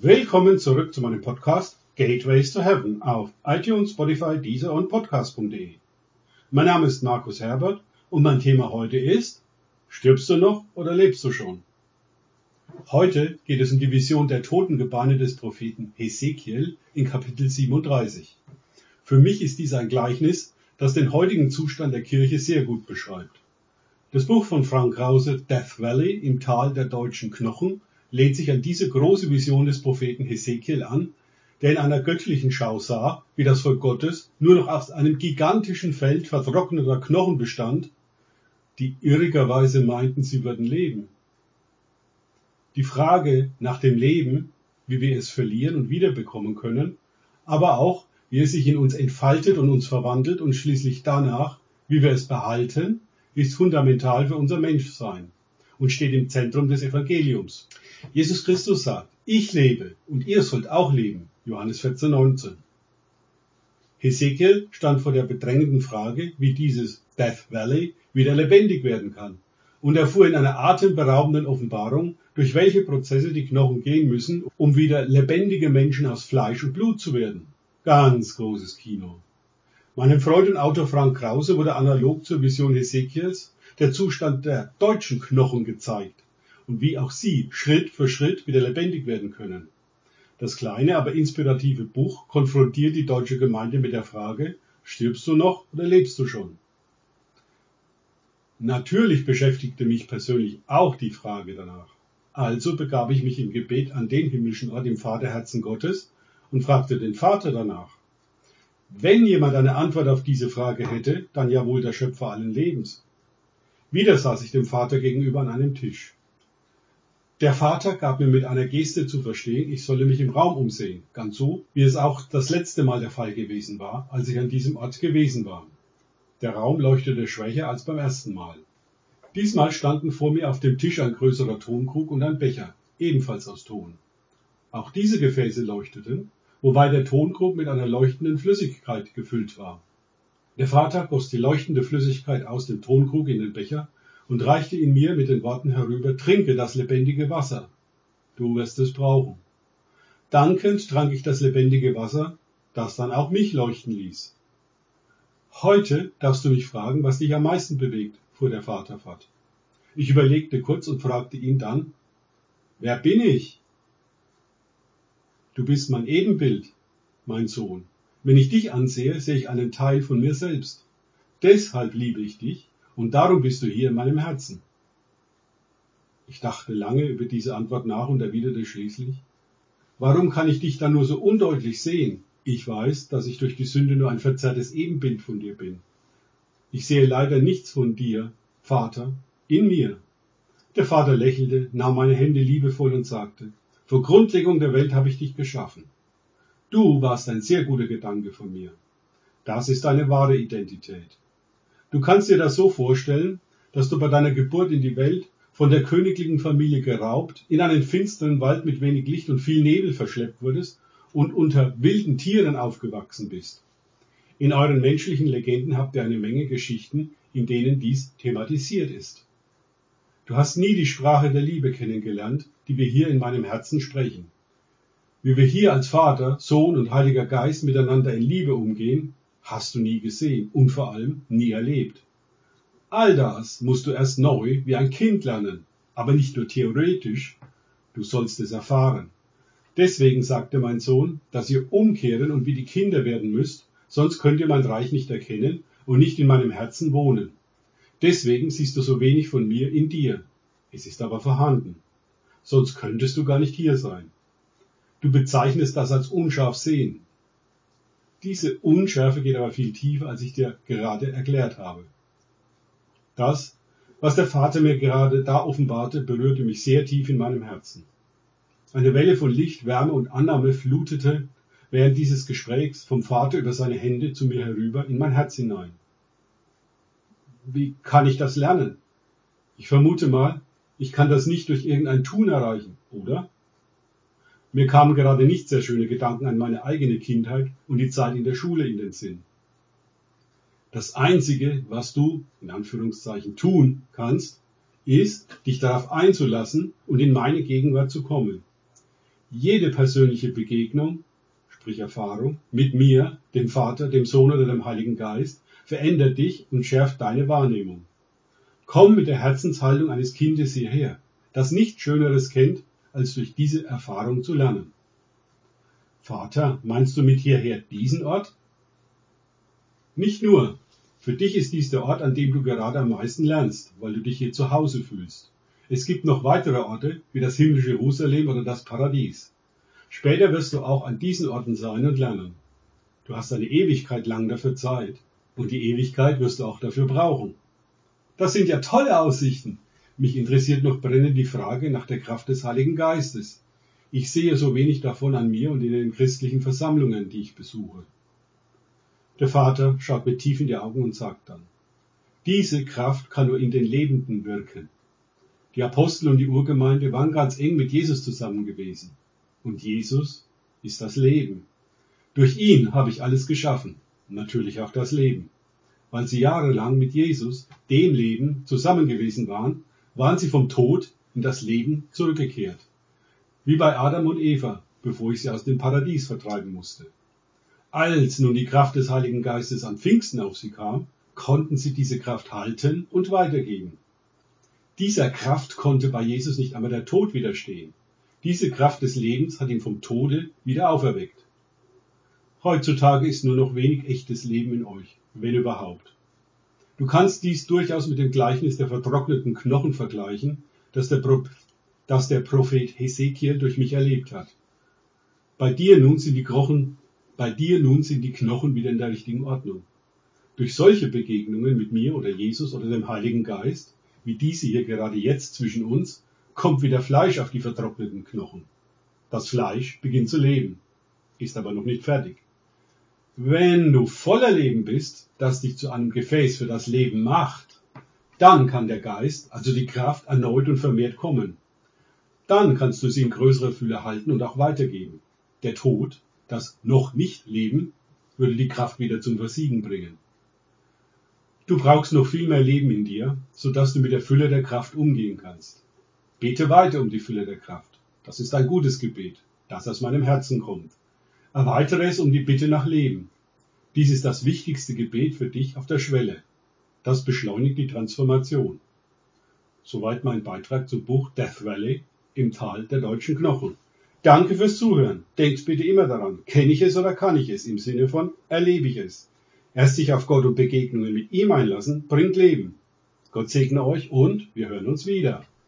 Willkommen zurück zu meinem Podcast Gateways to Heaven auf iTunes, Spotify, Deezer und Podcast.de. Mein Name ist Markus Herbert und mein Thema heute ist Stirbst du noch oder lebst du schon? Heute geht es um die Vision der Totengebeine des Propheten Hesekiel in Kapitel 37. Für mich ist dies ein Gleichnis, das den heutigen Zustand der Kirche sehr gut beschreibt. Das Buch von Frank Krause Death Valley im Tal der deutschen Knochen lehnt sich an diese große Vision des Propheten Hesekiel an, der in einer göttlichen Schau sah, wie das Volk Gottes nur noch aus einem gigantischen Feld vertrockneter Knochen bestand, die irrigerweise meinten, sie würden leben. Die Frage nach dem Leben, wie wir es verlieren und wiederbekommen können, aber auch, wie es sich in uns entfaltet und uns verwandelt und schließlich danach, wie wir es behalten, ist fundamental für unser Menschsein und steht im Zentrum des Evangeliums. Jesus Christus sagt, ich lebe und ihr sollt auch leben. Johannes 14, 19. Hesekiel stand vor der bedrängenden Frage, wie dieses Death Valley wieder lebendig werden kann und erfuhr in einer atemberaubenden Offenbarung, durch welche Prozesse die Knochen gehen müssen, um wieder lebendige Menschen aus Fleisch und Blut zu werden. Ganz großes Kino. Meinem Freund und Autor Frank Krause wurde analog zur Vision Hesekiels der Zustand der deutschen Knochen gezeigt und wie auch sie Schritt für Schritt wieder lebendig werden können. Das kleine, aber inspirative Buch konfrontiert die deutsche Gemeinde mit der Frage, stirbst du noch oder lebst du schon? Natürlich beschäftigte mich persönlich auch die Frage danach. Also begab ich mich im Gebet an den himmlischen Ort im Vaterherzen Gottes und fragte den Vater danach. Wenn jemand eine Antwort auf diese Frage hätte, dann ja wohl der Schöpfer allen Lebens. Wieder saß ich dem Vater gegenüber an einem Tisch. Der Vater gab mir mit einer Geste zu verstehen, ich solle mich im Raum umsehen, ganz so, wie es auch das letzte Mal der Fall gewesen war, als ich an diesem Ort gewesen war. Der Raum leuchtete schwächer als beim ersten Mal. Diesmal standen vor mir auf dem Tisch ein größerer Tonkrug und ein Becher, ebenfalls aus Ton. Auch diese Gefäße leuchteten, wobei der Tonkrug mit einer leuchtenden Flüssigkeit gefüllt war. Der Vater goss die leuchtende Flüssigkeit aus dem Tonkrug in den Becher und reichte ihn mir mit den Worten herüber, trinke das lebendige Wasser. Du wirst es brauchen. Dankend trank ich das lebendige Wasser, das dann auch mich leuchten ließ. Heute darfst du mich fragen, was dich am meisten bewegt, fuhr der Vater fort. Ich überlegte kurz und fragte ihn dann, wer bin ich? Du bist mein Ebenbild, mein Sohn. Wenn ich dich ansehe, sehe ich einen Teil von mir selbst. Deshalb liebe ich dich und darum bist du hier in meinem Herzen. Ich dachte lange über diese Antwort nach und erwiderte schließlich, warum kann ich dich dann nur so undeutlich sehen? Ich weiß, dass ich durch die Sünde nur ein verzerrtes Ebenbild von dir bin. Ich sehe leider nichts von dir, Vater, in mir. Der Vater lächelte, nahm meine Hände liebevoll und sagte, vor Grundlegung der Welt habe ich dich geschaffen. Du warst ein sehr guter Gedanke von mir. Das ist deine wahre Identität. Du kannst dir das so vorstellen, dass du bei deiner Geburt in die Welt von der königlichen Familie geraubt, in einen finsteren Wald mit wenig Licht und viel Nebel verschleppt wurdest und unter wilden Tieren aufgewachsen bist. In euren menschlichen Legenden habt ihr eine Menge Geschichten, in denen dies thematisiert ist. Du hast nie die Sprache der Liebe kennengelernt, die wir hier in meinem Herzen sprechen. Wie wir hier als Vater, Sohn und Heiliger Geist miteinander in Liebe umgehen, hast du nie gesehen und vor allem nie erlebt. All das musst du erst neu wie ein Kind lernen, aber nicht nur theoretisch, du sollst es erfahren. Deswegen sagte mein Sohn, dass ihr umkehren und wie die Kinder werden müsst, sonst könnt ihr mein Reich nicht erkennen und nicht in meinem Herzen wohnen. Deswegen siehst du so wenig von mir in dir. Es ist aber vorhanden. Sonst könntest du gar nicht hier sein. Du bezeichnest das als unscharf sehen. Diese Unschärfe geht aber viel tiefer, als ich dir gerade erklärt habe. Das, was der Vater mir gerade da offenbarte, berührte mich sehr tief in meinem Herzen. Eine Welle von Licht, Wärme und Annahme flutete während dieses Gesprächs vom Vater über seine Hände zu mir herüber in mein Herz hinein. Wie kann ich das lernen? Ich vermute mal, ich kann das nicht durch irgendein Tun erreichen, oder? Mir kamen gerade nicht sehr schöne Gedanken an meine eigene Kindheit und die Zeit in der Schule in den Sinn. Das Einzige, was du, in Anführungszeichen, tun kannst, ist, dich darauf einzulassen und in meine Gegenwart zu kommen. Jede persönliche Begegnung, sprich Erfahrung, mit mir, dem Vater, dem Sohn oder dem Heiligen Geist, verändert dich und schärft deine Wahrnehmung. Komm mit der Herzenshaltung eines Kindes hierher, das nichts Schöneres kennt, als durch diese Erfahrung zu lernen. Vater, meinst du mit hierher diesen Ort? Nicht nur. Für dich ist dies der Ort, an dem du gerade am meisten lernst, weil du dich hier zu Hause fühlst. Es gibt noch weitere Orte, wie das himmlische Jerusalem oder das Paradies. Später wirst du auch an diesen Orten sein und lernen. Du hast eine Ewigkeit lang dafür Zeit. Und die Ewigkeit wirst du auch dafür brauchen. Das sind ja tolle Aussichten. Mich interessiert noch brennend die Frage nach der Kraft des Heiligen Geistes. Ich sehe so wenig davon an mir und in den christlichen Versammlungen, die ich besuche. Der Vater schaut mir tief in die Augen und sagt dann, diese Kraft kann nur in den Lebenden wirken. Die Apostel und die Urgemeinde waren ganz eng mit Jesus zusammen gewesen. Und Jesus ist das Leben. Durch ihn habe ich alles geschaffen, natürlich auch das Leben. Weil sie jahrelang mit Jesus, dem Leben, zusammen gewesen waren, waren sie vom Tod in das Leben zurückgekehrt. Wie bei Adam und Eva, bevor ich sie aus dem Paradies vertreiben musste. Als nun die Kraft des Heiligen Geistes an Pfingsten auf sie kam, konnten sie diese Kraft halten und weitergeben. Dieser Kraft konnte bei Jesus nicht einmal der Tod widerstehen. Diese Kraft des Lebens hat ihn vom Tode wieder auferweckt. Heutzutage ist nur noch wenig echtes Leben in euch, wenn überhaupt. Du kannst dies durchaus mit dem Gleichnis der vertrockneten Knochen vergleichen, das der, Pro das der Prophet Hesekiel durch mich erlebt hat. Bei dir nun sind die Knochen, bei dir nun sind die Knochen wieder in der richtigen Ordnung. Durch solche Begegnungen mit mir oder Jesus oder dem Heiligen Geist wie diese hier gerade jetzt zwischen uns, kommt wieder Fleisch auf die vertrockneten Knochen. Das Fleisch beginnt zu leben, ist aber noch nicht fertig. Wenn du voller Leben bist, das dich zu einem Gefäß für das Leben macht, dann kann der Geist, also die Kraft, erneut und vermehrt kommen. Dann kannst du sie in größerer Fülle halten und auch weitergeben. Der Tod, das noch nicht Leben, würde die Kraft wieder zum Versiegen bringen. Du brauchst noch viel mehr Leben in dir, sodass du mit der Fülle der Kraft umgehen kannst. Bete weiter um die Fülle der Kraft. Das ist ein gutes Gebet, das aus meinem Herzen kommt. Erweitere es um die Bitte nach Leben. Dies ist das wichtigste Gebet für dich auf der Schwelle. Das beschleunigt die Transformation. Soweit mein Beitrag zum Buch Death Valley im Tal der deutschen Knochen. Danke fürs Zuhören. Denkt bitte immer daran, kenne ich es oder kann ich es im Sinne von erlebe ich es. Erst sich auf Gott und Begegnungen mit ihm einlassen, bringt Leben. Gott segne euch und wir hören uns wieder.